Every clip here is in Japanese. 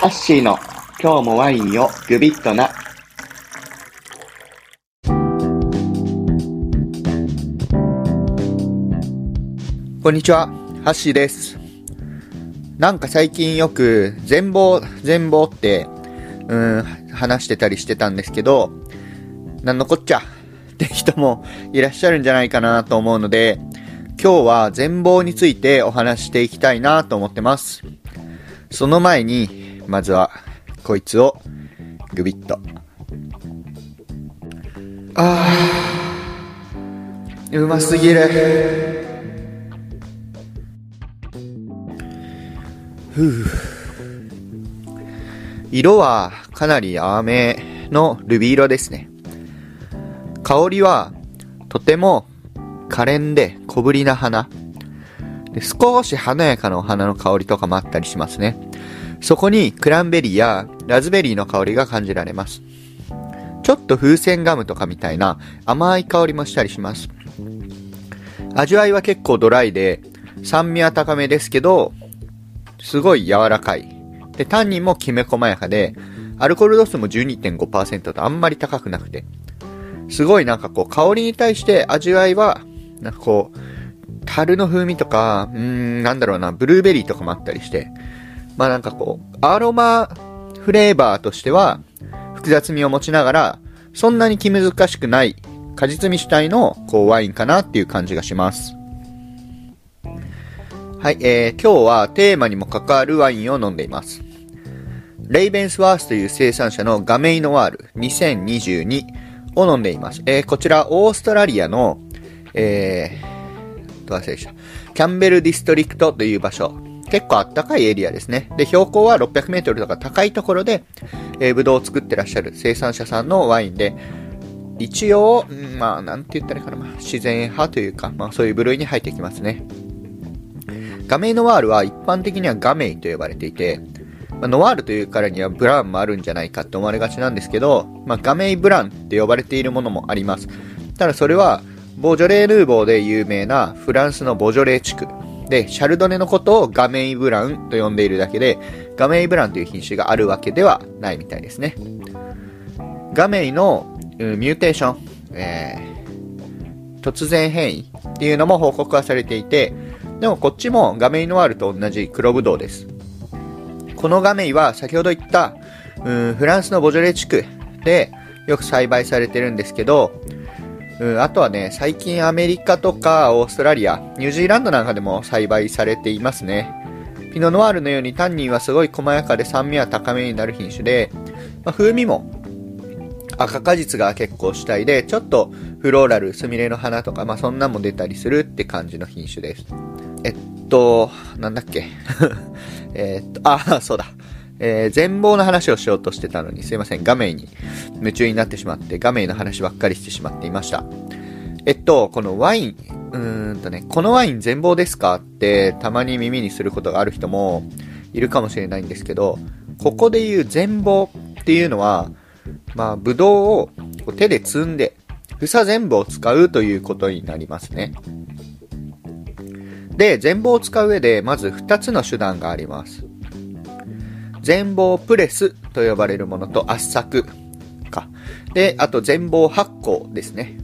ハッシーの今日もワインをグビッとな。こんにちは、ハッシーです。なんか最近よく全貌、全貌って、うん、話してたりしてたんですけど、なんのこっちゃ って人もいらっしゃるんじゃないかなと思うので、今日は全貌についてお話していきたいなと思ってます。その前に、まずは、こいつを、グビッと。あー、うますぎる。ふう色はかなり淡めのルビー色ですね。香りはとても可憐で小ぶりな花。で少し華やかなお花の香りとかもあったりしますね。そこにクランベリーやラズベリーの香りが感じられます。ちょっと風船ガムとかみたいな甘い香りもしたりします。味わいは結構ドライで酸味は高めですけど、すごい柔らかい。で、タンニンもきめ細やかで、アルコール度数も12.5%とあんまり高くなくて、すごいなんかこう、香りに対して味わいは、なんかこう、樽の風味とか、うん、なんだろうな、ブルーベリーとかもあったりして、まあなんかこう、アロマフレーバーとしては、複雑味を持ちながら、そんなに気難しくない、果実味主体の、こう、ワインかなっていう感じがします。はい、えー、今日はテーマにも関わるワインを飲んでいます。レイベンスワースという生産者のガメイノワール2022を飲んでいます。えー、こちらオーストラリアの、えー、どう忘れでした。キャンベルディストリクトという場所。結構あったかいエリアですね。で、標高は600メートルとか高いところで、えー、ブドウを作ってらっしゃる生産者さんのワインで、一応、んまあ、なんて言ったらいいかな、まあ、自然派というか、まあ、そういう部類に入ってきますね。ガメイノワールは一般的にはガメイと呼ばれていて、まあ、ノワールというからにはブランもあるんじゃないかって思われがちなんですけど、まあ、ガメイブランって呼ばれているものもあります。ただそれは、ボジョレーヌーボーで有名なフランスのボジョレー地区で、シャルドネのことをガメイブランと呼んでいるだけで、ガメイブランという品種があるわけではないみたいですね。ガメイのうんミューテーション、えー、突然変異っていうのも報告はされていて、でもこっちもガメイノワールと同じ黒ブドウです。このガメイは先ほど言った、うん、フランスのボジョレ地区でよく栽培されてるんですけど、うん、あとはね、最近アメリカとかオーストラリア、ニュージーランドなんかでも栽培されていますね。ピノノワールのようにタンニンはすごい細やかで酸味は高めになる品種で、まあ、風味も赤果実が結構主体で、ちょっとフローラル、スミレの花とか、まあそんなんも出たりするって感じの品種です。えっと、なんだっけ。えっと、あ、そうだ。えー、全貌の話をしようとしてたのに、すいません、画面に夢中になってしまって、画面の話ばっかりしてしまっていました。えっと、このワイン、うーんとね、このワイン全貌ですかって、たまに耳にすることがある人もいるかもしれないんですけど、ここで言う全貌っていうのは、まあ、ぶどうを手で摘んで、房全部を使うということになりますね。で、全貌を使う上で、まず2つの手段があります。全貌プレスと呼ばれるものと圧搾か。で、あと全貌発酵ですね。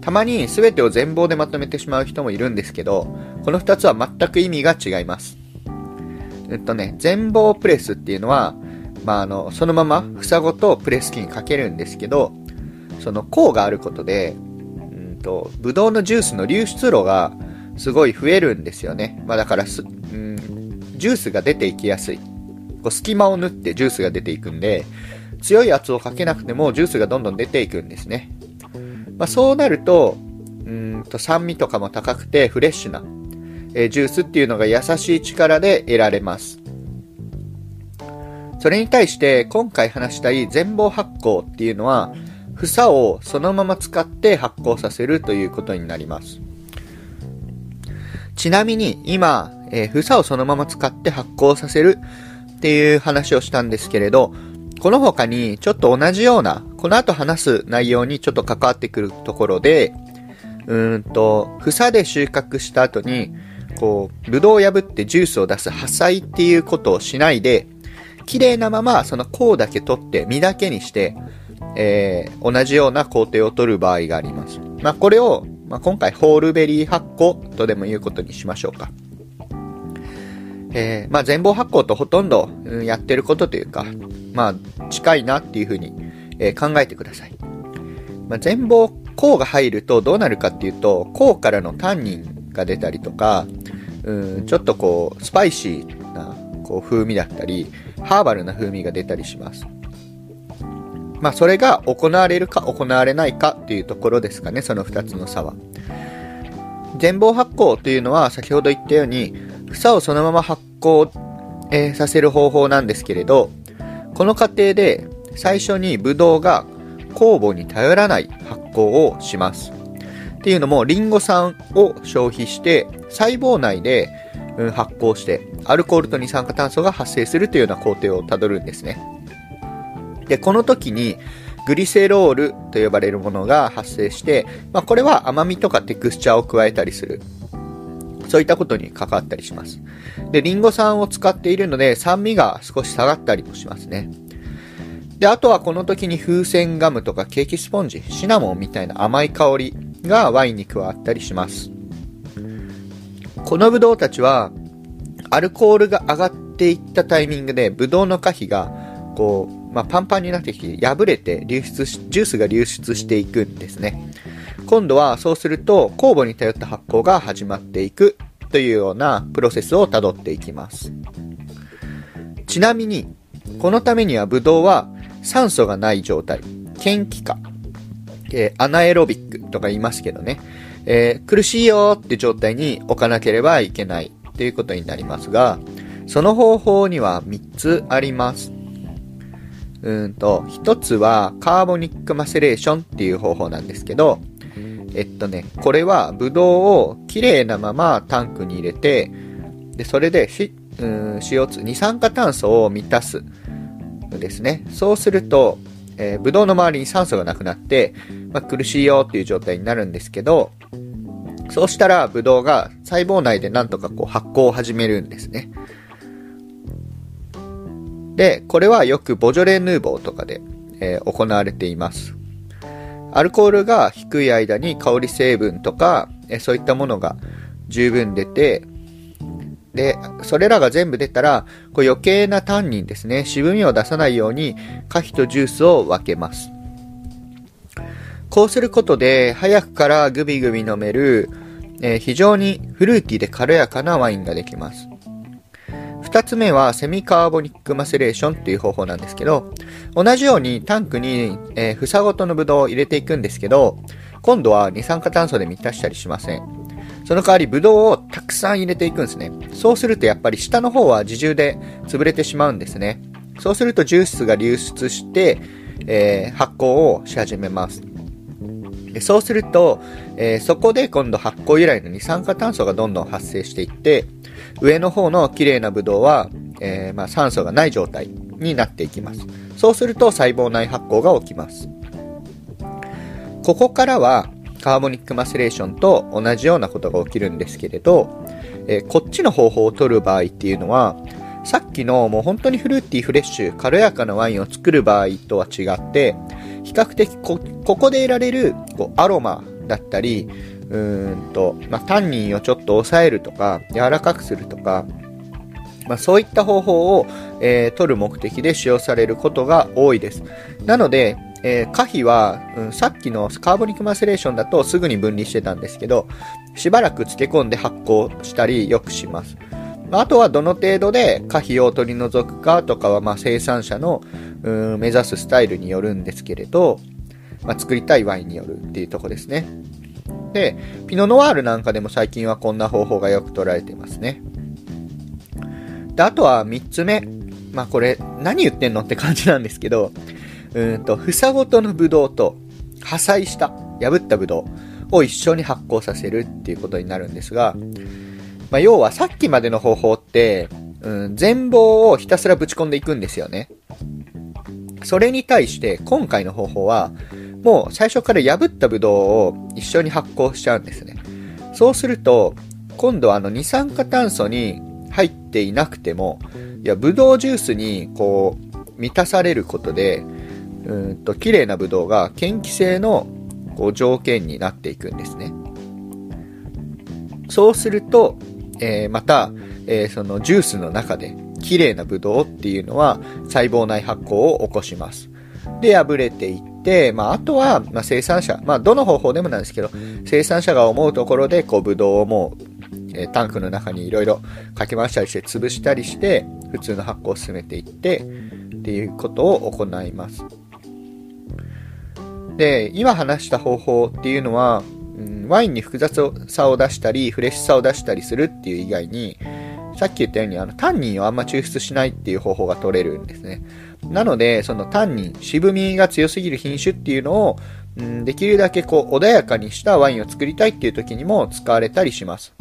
たまに全てを全貌でまとめてしまう人もいるんですけど、この2つは全く意味が違います。えっとね、全貌プレスっていうのは、まあ、あの、そのまま房ごとプレス機にかけるんですけど、その酵があることで、うんと、ブドウのジュースの流出路がすごい増えるんですよね。まあだからす、うん、ジュースが出ていきやすい。こう隙間を縫ってジュースが出ていくんで、強い圧をかけなくてもジュースがどんどん出ていくんですね。まあそうなると、うんと酸味とかも高くてフレッシュな、えージュースっていうのが優しい力で得られます。それに対して今回話したい全貌発酵っていうのは、房をそのまま使って発酵させるということになります。ちなみに今、えー房をそのまま使って発酵させるっていう話をしたんですけれど、この他にちょっと同じような、この後話す内容にちょっと関わってくるところで、うーんと、房で収穫した後に、こう、ぶどうを破ってジュースを出す破砕っていうことをしないで、綺麗なまま、その項だけ取って、実だけにして、えー、同じような工程を取る場合があります。まあ、これを、まあ、今回、ホールベリー発酵とでも言うことにしましょうか。えー、まあ、全貌発酵とほとんど、うん、やってることというか、まあ、近いなっていうふうに、えー、考えてください。まあ、全貌項が入るとどうなるかっていうと、項からのタンニンが出たりとか、うん、ちょっとこう、スパイシーな、こう、風味だったり、ハーバルな風味が出たりします。まあ、それが行われるか行われないかっていうところですかね、その2つの差は。全貌発酵というのは、先ほど言ったように、房をそのまま発酵、えー、させる方法なんですけれど、この過程で最初にブドウが酵母に頼らない発酵をします。っていうのも、リンゴ酸を消費して、細胞内で、発酵して、アルコールと二酸化炭素が発生するというような工程をたどるんですね。で、この時に、グリセロールと呼ばれるものが発生して、まあ、これは甘みとかテクスチャーを加えたりする。そういったことに関わったりします。で、リンゴ酸を使っているので、酸味が少し下がったりもしますね。で、あとはこの時に風船ガムとかケーキスポンジ、シナモンみたいな甘い香りがワインに加わったりします。このブドウたちは、アルコールが上がっていったタイミングで、ブドウの可否が、こう、まあ、パンパンになってきて、破れて流出し、ジュースが流出していくんですね。今度はそうすると酵母に頼った発酵が始まっていくというようなプロセスをたどっていきます。ちなみに、このためにはブドウは酸素がない状態、嫌気化、えー、アナエロビックとか言いますけどね、えー、苦しいよって状態に置かなければいけないということになりますが、その方法には3つあります。うんと、1つはカーボニックマセレーションっていう方法なんですけど、えっとね、これはブドウをきれいなままタンクに入れて、で、それで、CO2、二酸化炭素を満たすですね。そうすると、えー、ブドウの周りに酸素がなくなって、まあ、苦しいよっていう状態になるんですけど、そうしたらブドウが細胞内でなんとかこう発酵を始めるんですね。で、これはよくボジョレ・ヌーボーとかで、えー、行われています。アルコールが低い間に香り成分とか、えそういったものが十分出て、で、それらが全部出たら、こう余計なタンニンですね、渋みを出さないように、可否とジュースを分けます。こうすることで、早くからグビグビ飲める、えー、非常にフルーティーで軽やかなワインができます。二つ目はセミカーボニックマセレーションっていう方法なんですけど、同じようにタンクに、えー、房ごとのブドウを入れていくんですけど、今度は二酸化炭素で満たしたりしません。その代わりブドウをたくさん入れていくんですね。そうするとやっぱり下の方は自重で潰れてしまうんですね。そうするとジュースが流出して、えー、発酵をし始めます。そうすると、えー、そこで今度発酵由来の二酸化炭素がどんどん発生していって、上の方の綺麗なブドウは、えー、まあ、酸素がない状態になっていきます。そうすると細胞内発酵が起きます。ここからはカーボニックマセレーションと同じようなことが起きるんですけれど、えー、こっちの方法を取る場合っていうのは、さっきのもう本当にフルーティーフレッシュ、軽やかなワインを作る場合とは違って、比較的ここで得られるこうアロマだったり、うんと、まあ、タンニンをちょっと抑えるとか、柔らかくするとか、まあ、そういった方法を、えー、取る目的で使用されることが多いです。なので、えー、可否は、うん、さっきのカーボニックマセレーションだとすぐに分離してたんですけど、しばらく漬け込んで発酵したりよくします。あとはどの程度で可否を取り除くかとかは、まあ、生産者の、目指すスタイルによるんですけれど、まあ、作りたいワインによるっていうとこですね。で、ピノノワールなんかでも最近はこんな方法がよく取られてますね。で、あとは3つ目。まあこれ、何言ってんのって感じなんですけど、うんと、房ごとのブドウと破砕した、破ったブドウを一緒に発酵させるっていうことになるんですが、まあ要はさっきまでの方法って、うん、全貌をひたすらぶち込んでいくんですよね。それに対して今回の方法は、もう最初から破ったブドウを一緒に発酵しちゃうんですね。そうすると、今度はあの二酸化炭素に入っていなくても、いや、ブドウジュースに、こう、満たされることで、うんと、綺麗なブドウが、嫌気性の、こう、条件になっていくんですね。そうすると、えー、また、えー、そのジュースの中で、綺麗なブドウっていうのは、細胞内発酵を起こします。で、破れていって、まあ、あとは、まあ、生産者、まあ、どの方法でもなんですけど、生産者が思うところで、こう、ブドウをもう、えー、タンクの中にいろいろかき回したりして、潰したりして、普通の発酵を進めていって、っていうことを行います。で、今話した方法っていうのは、うん、ワインに複雑さを出したり、フレッシュさを出したりするっていう以外に、さっき言ったように、あの、タンニンをあんま抽出しないっていう方法が取れるんですね。なので、そのタンニン、渋みが強すぎる品種っていうのを、うん、できるだけこう、穏やかにしたワインを作りたいっていう時にも使われたりします。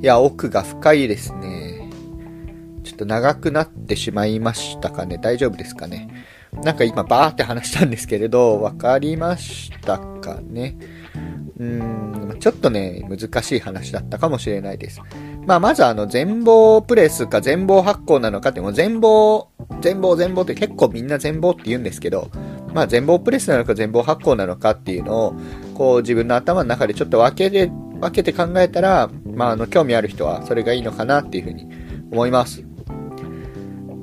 いや、奥が深いですね。ちょっと長くなってしまいましたかね。大丈夫ですかね。なんか今バーって話したんですけれど、わかりましたかね。うん、ちょっとね、難しい話だったかもしれないです。まあ、まずあの、全貌プレスか全貌発酵なのかって、もう全貌、全貌全貌って結構みんな全貌って言うんですけど、まあ、全貌プレスなのか全貌発酵なのかっていうのを、こう自分の頭の中でちょっと分けて、分けて考えたら、まあ、あの、興味ある人はそれがいいのかなっていうふうに思います。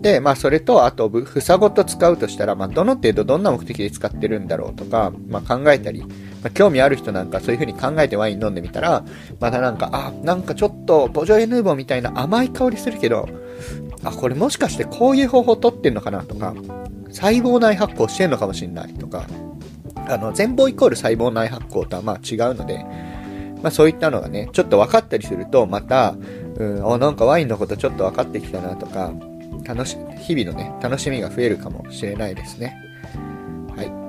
で、まあ、それと、あと、房ごと使うとしたら、まあ、どの程度どんな目的で使ってるんだろうとか、まあ、考えたり、まあ、興味ある人なんかそういう風に考えてワイン飲んでみたら、またなんか、あ、なんかちょっと、ボジョエヌーボーみたいな甘い香りするけど、あ、これもしかしてこういう方法取ってんのかなとか、細胞内発酵してんのかもしんないとか、あの、全貌イコール細胞内発酵とはまあ違うので、まあそういったのがね、ちょっと分かったりすると、また、うん、あ、なんかワインのことちょっと分かってきたなとか、楽し、日々のね、楽しみが増えるかもしれないですね。はい。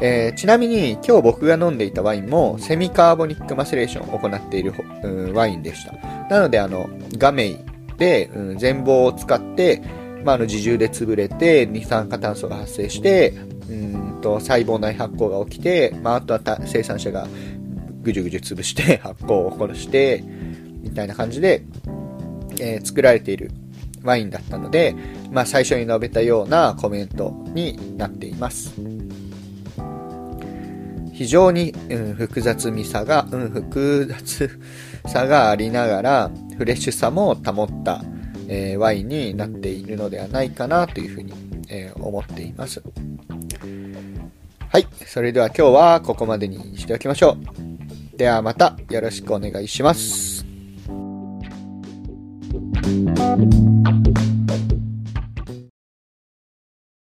えー、ちなみに今日僕が飲んでいたワインもセミカーボニックマセレーションを行っている、うん、ワインでした。なのであの、ガメイで、うん、全貌を使って、まあ、あの自重で潰れて二酸化炭素が発生して、うんと細胞内発酵が起きて、まあ、あとは生産者がぐじゅぐじゅ潰して 発酵を起こして、みたいな感じで、えー、作られているワインだったので、まあ、最初に述べたようなコメントになっています。非常に、うん、複雑味さが、うん、複雑さがありながら、フレッシュさも保った、えー、ワインになっているのではないかなというふうに、えー、思っています。はい。それでは今日はここまでにしておきましょう。ではまたよろしくお願いします。